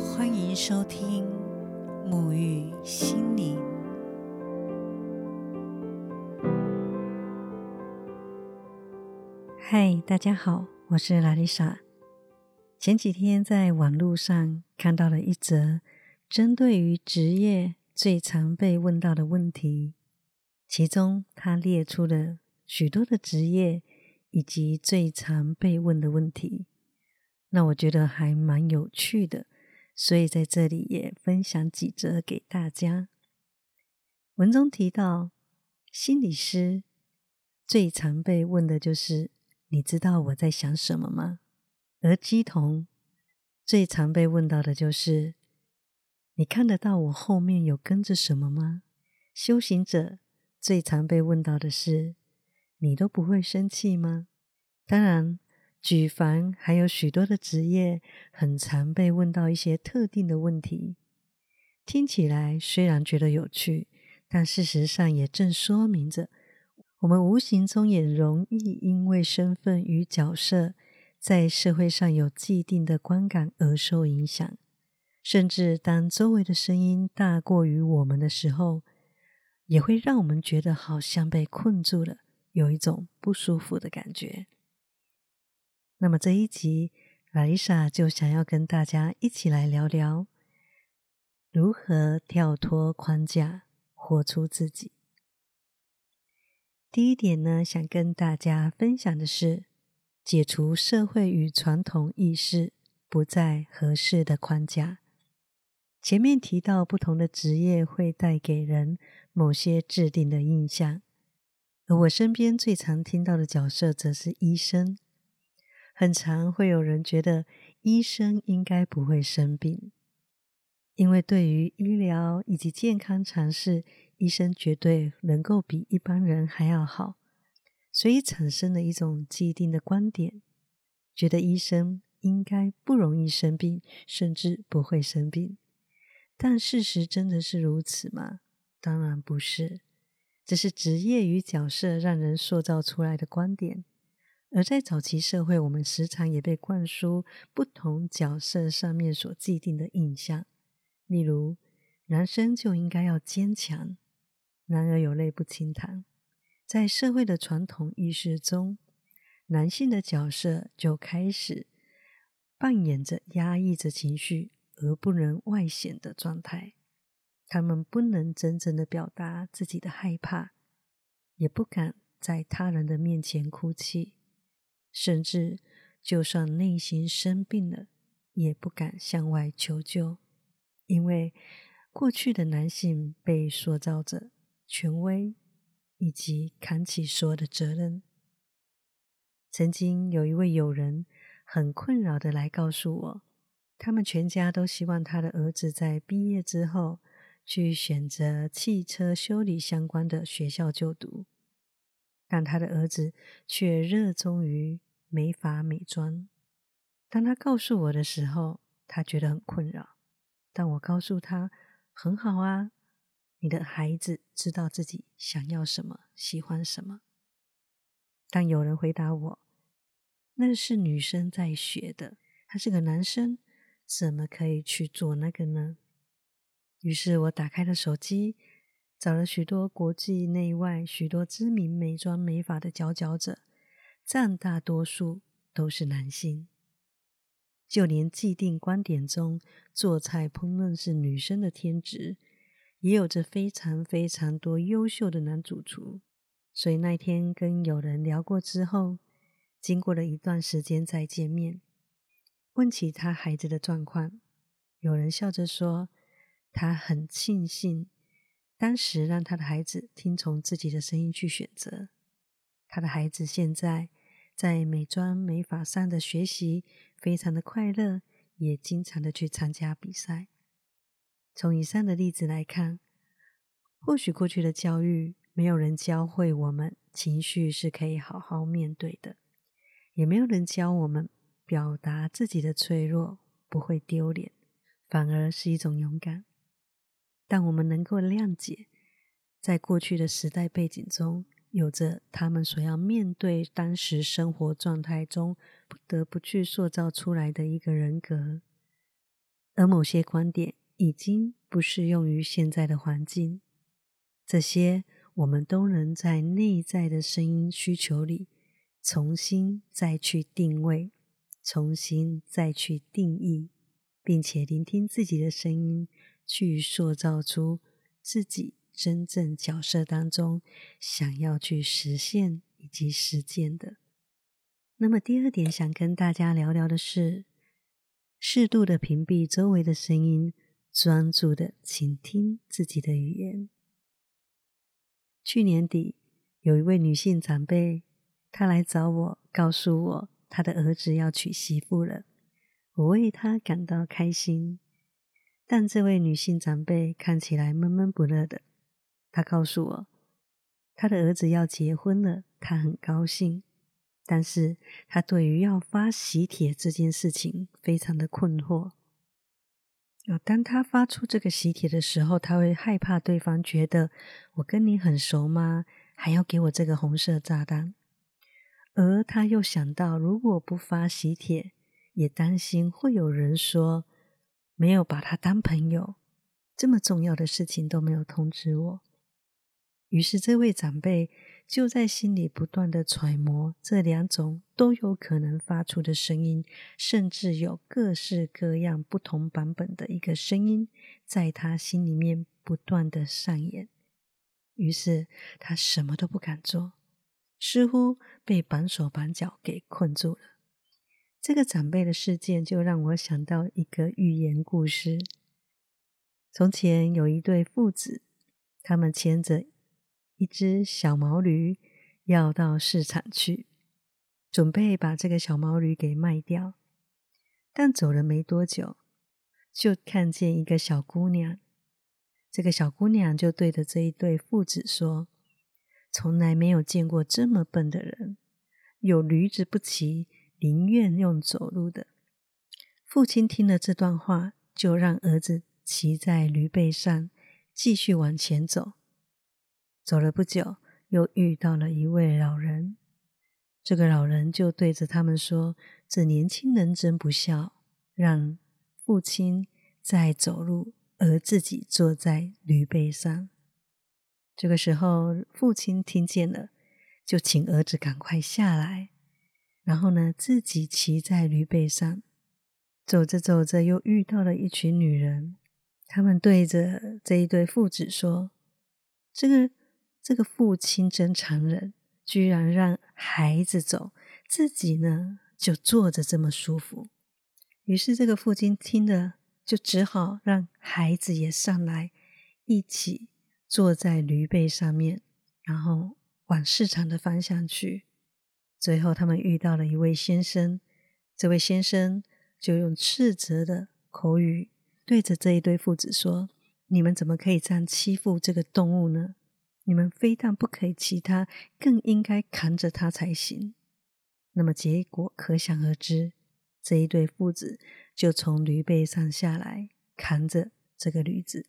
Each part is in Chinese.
欢迎收听沐浴心灵。嗨，大家好，我是拉丽莎。前几天在网络上看到了一则针对于职业最常被问到的问题，其中他列出了许多的职业以及最常被问的问题。那我觉得还蛮有趣的，所以在这里也分享几则给大家。文中提到，心理师最常被问的就是。你知道我在想什么吗？而鸡童最常被问到的就是：你看得到我后面有跟着什么吗？修行者最常被问到的是：你都不会生气吗？当然，举凡还有许多的职业，很常被问到一些特定的问题。听起来虽然觉得有趣，但事实上也正说明着。我们无形中也容易因为身份与角色，在社会上有既定的观感而受影响，甚至当周围的声音大过于我们的时候，也会让我们觉得好像被困住了，有一种不舒服的感觉。那么这一集，拉丽莎就想要跟大家一起来聊聊，如何跳脱框架，活出自己。第一点呢，想跟大家分享的是，解除社会与传统意识不再合适的框架。前面提到，不同的职业会带给人某些制定的印象，而我身边最常听到的角色则是医生。很常会有人觉得，医生应该不会生病，因为对于医疗以及健康常识。医生绝对能够比一般人还要好，所以产生了一种既定的观点，觉得医生应该不容易生病，甚至不会生病。但事实真的是如此吗？当然不是，这是职业与角色让人塑造出来的观点。而在早期社会，我们时常也被灌输不同角色上面所既定的印象，例如男生就应该要坚强。男儿有泪不轻弹，在社会的传统意识中，男性的角色就开始扮演着压抑着情绪而不能外显的状态。他们不能真正的表达自己的害怕，也不敢在他人的面前哭泣，甚至就算内心生病了，也不敢向外求救，因为过去的男性被塑造着。权威以及扛起所有的责任。曾经有一位友人很困扰的来告诉我，他们全家都希望他的儿子在毕业之后去选择汽车修理相关的学校就读，但他的儿子却热衷于美发美妆。当他告诉我的时候，他觉得很困扰，但我告诉他很好啊。你的孩子知道自己想要什么，喜欢什么。当有人回答我：“那是女生在学的，他是个男生，怎么可以去做那个呢？”于是我打开了手机，找了许多国际内外许多知名美妆美发的佼佼者，占大多数都是男性。就连既定观点中，做菜烹饪是女生的天职。也有着非常非常多优秀的男主厨，所以那天跟有人聊过之后，经过了一段时间再见面，问起他孩子的状况，有人笑着说，他很庆幸当时让他的孩子听从自己的声音去选择，他的孩子现在在美妆美发上的学习非常的快乐，也经常的去参加比赛。从以上的例子来看，或许过去的教育没有人教会我们情绪是可以好好面对的，也没有人教我们表达自己的脆弱不会丢脸，反而是一种勇敢。但我们能够谅解，在过去的时代背景中，有着他们所要面对当时生活状态中不得不去塑造出来的一个人格。而某些观点已经不适用于现在的环境。这些我们都能在内在的声音需求里重新再去定位，重新再去定义，并且聆听自己的声音，去塑造出自己真正角色当中想要去实现以及实践的。那么第二点，想跟大家聊聊的是，适度的屏蔽周围的声音，专注的倾听自己的语言。去年底，有一位女性长辈，她来找我，告诉我她的儿子要娶媳妇了。我为她感到开心，但这位女性长辈看起来闷闷不乐的。她告诉我，她的儿子要结婚了，她很高兴。但是她对于要发喜帖这件事情非常的困惑。当他发出这个喜帖的时候，他会害怕对方觉得我跟你很熟吗？还要给我这个红色炸弹。而他又想到，如果不发喜帖，也担心会有人说没有把他当朋友，这么重要的事情都没有通知我。于是这位长辈。就在心里不断的揣摩这两种都有可能发出的声音，甚至有各式各样不同版本的一个声音，在他心里面不断的上演。于是他什么都不敢做，似乎被绑手绑脚给困住了。这个长辈的事件就让我想到一个寓言故事：从前有一对父子，他们牵着。一只小毛驴要到市场去，准备把这个小毛驴给卖掉。但走了没多久，就看见一个小姑娘。这个小姑娘就对着这一对父子说：“从来没有见过这么笨的人，有驴子不骑，宁愿用走路的。”父亲听了这段话，就让儿子骑在驴背上，继续往前走。走了不久，又遇到了一位老人。这个老人就对着他们说：“这年轻人真不孝，让父亲在走路，而自己坐在驴背上。”这个时候，父亲听见了，就请儿子赶快下来，然后呢，自己骑在驴背上。走着走着，又遇到了一群女人，他们对着这一对父子说：“这个。”这个父亲真残忍，居然让孩子走，自己呢就坐着这么舒服。于是这个父亲听了，就只好让孩子也上来，一起坐在驴背上面，然后往市场的方向去。最后他们遇到了一位先生，这位先生就用斥责的口语对着这一对父子说：“你们怎么可以这样欺负这个动物呢？”你们非但不可以骑它，更应该扛着它才行。那么结果可想而知，这一对父子就从驴背上下来，扛着这个驴子。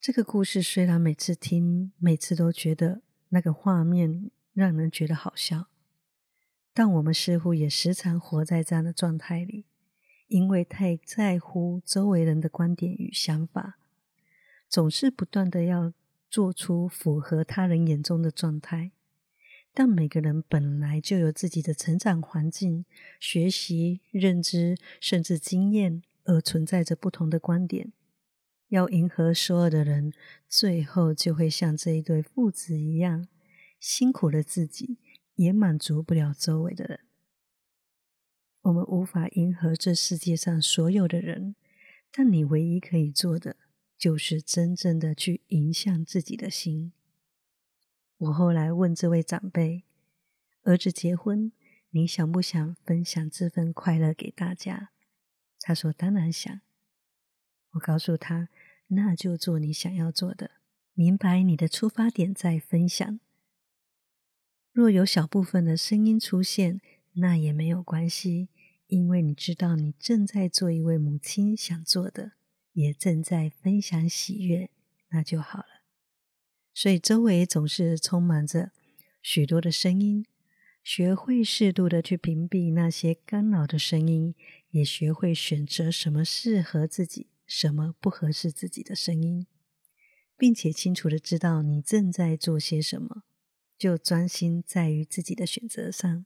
这个故事虽然每次听，每次都觉得那个画面让人觉得好笑，但我们似乎也时常活在这样的状态里，因为太在乎周围人的观点与想法，总是不断的要。做出符合他人眼中的状态，但每个人本来就有自己的成长环境、学习、认知，甚至经验，而存在着不同的观点。要迎合所有的人，最后就会像这一对父子一样，辛苦了自己，也满足不了周围的人。我们无法迎合这世界上所有的人，但你唯一可以做的。就是真正的去影响自己的心。我后来问这位长辈：“儿子结婚，你想不想分享这份快乐给大家？”他说：“当然想。”我告诉他：“那就做你想要做的，明白你的出发点在分享。若有小部分的声音出现，那也没有关系，因为你知道你正在做一位母亲想做的。”也正在分享喜悦，那就好了。所以周围总是充满着许多的声音，学会适度的去屏蔽那些干扰的声音，也学会选择什么适合自己，什么不合适自己的声音，并且清楚的知道你正在做些什么，就专心在于自己的选择上。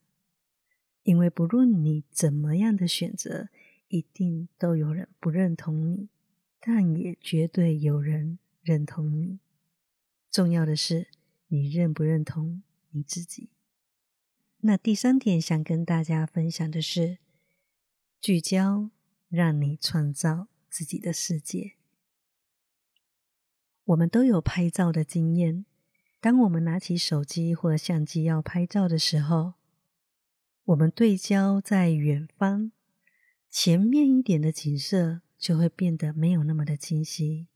因为不论你怎么样的选择，一定都有人不认同你，但也绝对有人认同你。重要的是，你认不认同你自己。那第三点想跟大家分享的是，聚焦让你创造自己的世界。我们都有拍照的经验，当我们拿起手机或相机要拍照的时候，我们对焦在远方，前面一点的景色就会变得没有那么的清晰；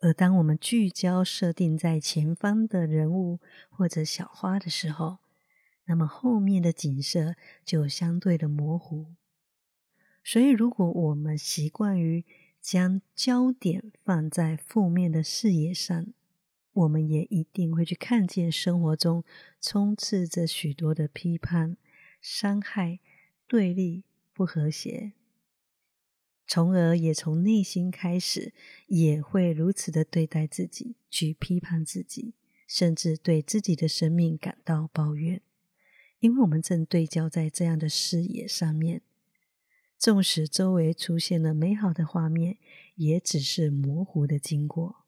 而当我们聚焦设定在前方的人物或者小花的时候，那么后面的景色就相对的模糊，所以如果我们习惯于将焦点放在负面的视野上，我们也一定会去看见生活中充斥着许多的批判、伤害、对立、不和谐，从而也从内心开始也会如此的对待自己，去批判自己，甚至对自己的生命感到抱怨。因为我们正对焦在这样的视野上面，纵使周围出现了美好的画面，也只是模糊的经过。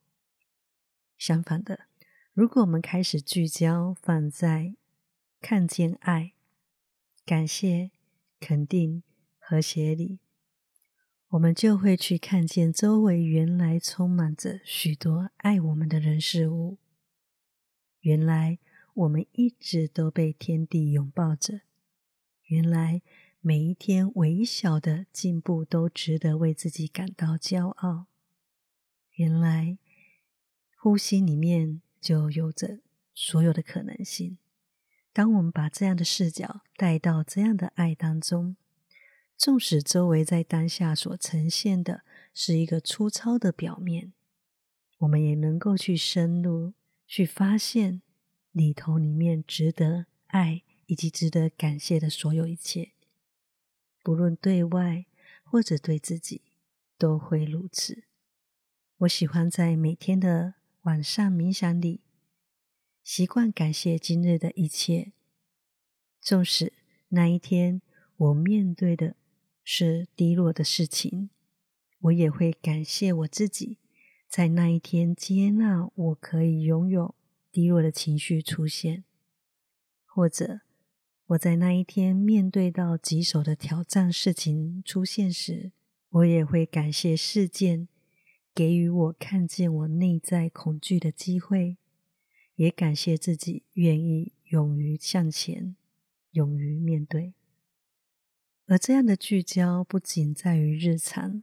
相反的，如果我们开始聚焦放在看见爱、感谢、肯定、和谐里，我们就会去看见周围原来充满着许多爱我们的人事物。原来。我们一直都被天地拥抱着。原来每一天微小的进步都值得为自己感到骄傲。原来呼吸里面就有着所有的可能性。当我们把这样的视角带到这样的爱当中，纵使周围在当下所呈现的是一个粗糙的表面，我们也能够去深入去发现。里头里面值得爱以及值得感谢的所有一切，不论对外或者对自己，都会如此。我喜欢在每天的晚上冥想里，习惯感谢今日的一切，纵使那一天我面对的是低落的事情，我也会感谢我自己，在那一天接纳我可以拥有。低落的情绪出现，或者我在那一天面对到棘手的挑战事情出现时，我也会感谢事件给予我看见我内在恐惧的机会，也感谢自己愿意勇于向前，勇于面对。而这样的聚焦不仅在于日常，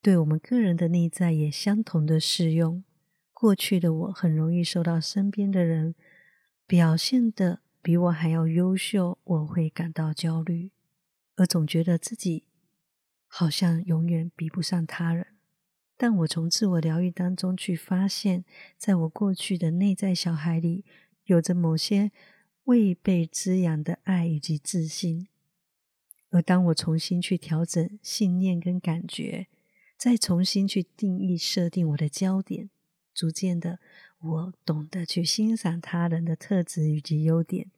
对我们个人的内在也相同的适用。过去的我很容易受到身边的人表现的比我还要优秀，我会感到焦虑，而总觉得自己好像永远比不上他人。但我从自我疗愈当中去发现，在我过去的内在小孩里，有着某些未被滋养的爱以及自信。而当我重新去调整信念跟感觉，再重新去定义设定我的焦点。逐渐的，我懂得去欣赏他人的特质以及优点，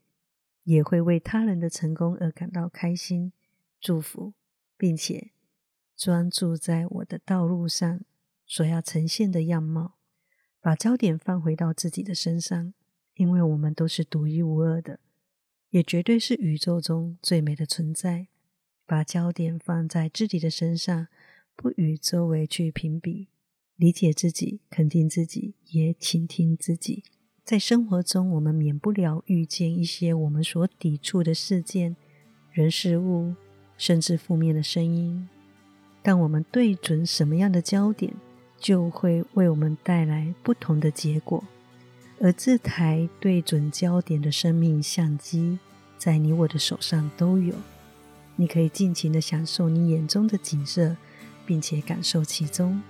也会为他人的成功而感到开心、祝福，并且专注在我的道路上所要呈现的样貌，把焦点放回到自己的身上，因为我们都是独一无二的，也绝对是宇宙中最美的存在。把焦点放在自己的身上，不与周围去评比。理解自己，肯定自己，也倾听自己。在生活中，我们免不了遇见一些我们所抵触的事件、人、事物，甚至负面的声音。但我们对准什么样的焦点，就会为我们带来不同的结果。而这台对准焦点的生命相机，在你我的手上都有。你可以尽情的享受你眼中的景色，并且感受其中。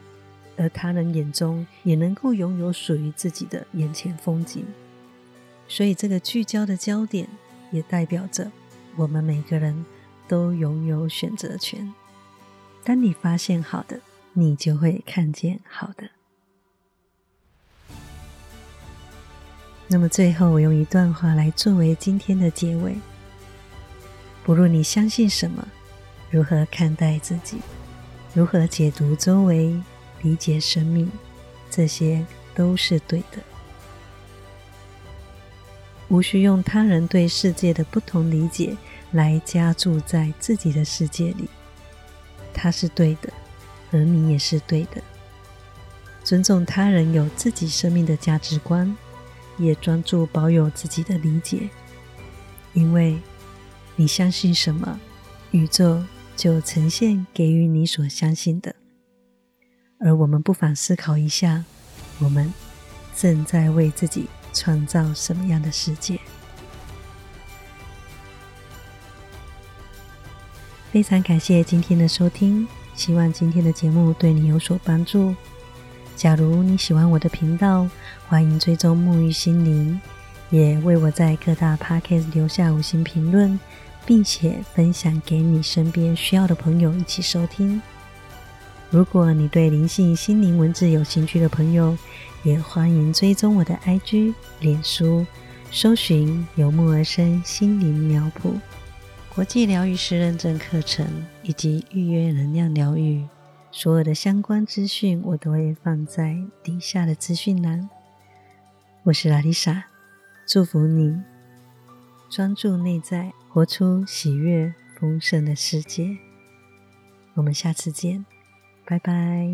而他人眼中也能够拥有属于自己的眼前风景，所以这个聚焦的焦点也代表着我们每个人都拥有选择权。当你发现好的，你就会看见好的。那么最后，我用一段话来作为今天的结尾：不论你相信什么，如何看待自己，如何解读周围，理解生命，这些都是对的。无需用他人对世界的不同理解来加注在自己的世界里。他是对的，而你也是对的。尊重他人有自己生命的价值观，也专注保有自己的理解。因为你相信什么，宇宙就呈现给予你所相信的。而我们不妨思考一下，我们正在为自己创造什么样的世界？非常感谢今天的收听，希望今天的节目对你有所帮助。假如你喜欢我的频道，欢迎追踪沐浴心灵，也为我在各大 podcast 留下五星评论，并且分享给你身边需要的朋友一起收听。如果你对灵性心灵文字有兴趣的朋友，也欢迎追踪我的 IG、脸书，搜寻“由木而生心灵苗圃”。国际疗愈师认证课程以及预约能量疗愈，所有的相关资讯我都会放在底下的资讯栏。我是拉丽莎，祝福你专注内在，活出喜悦丰盛的世界。我们下次见，拜拜。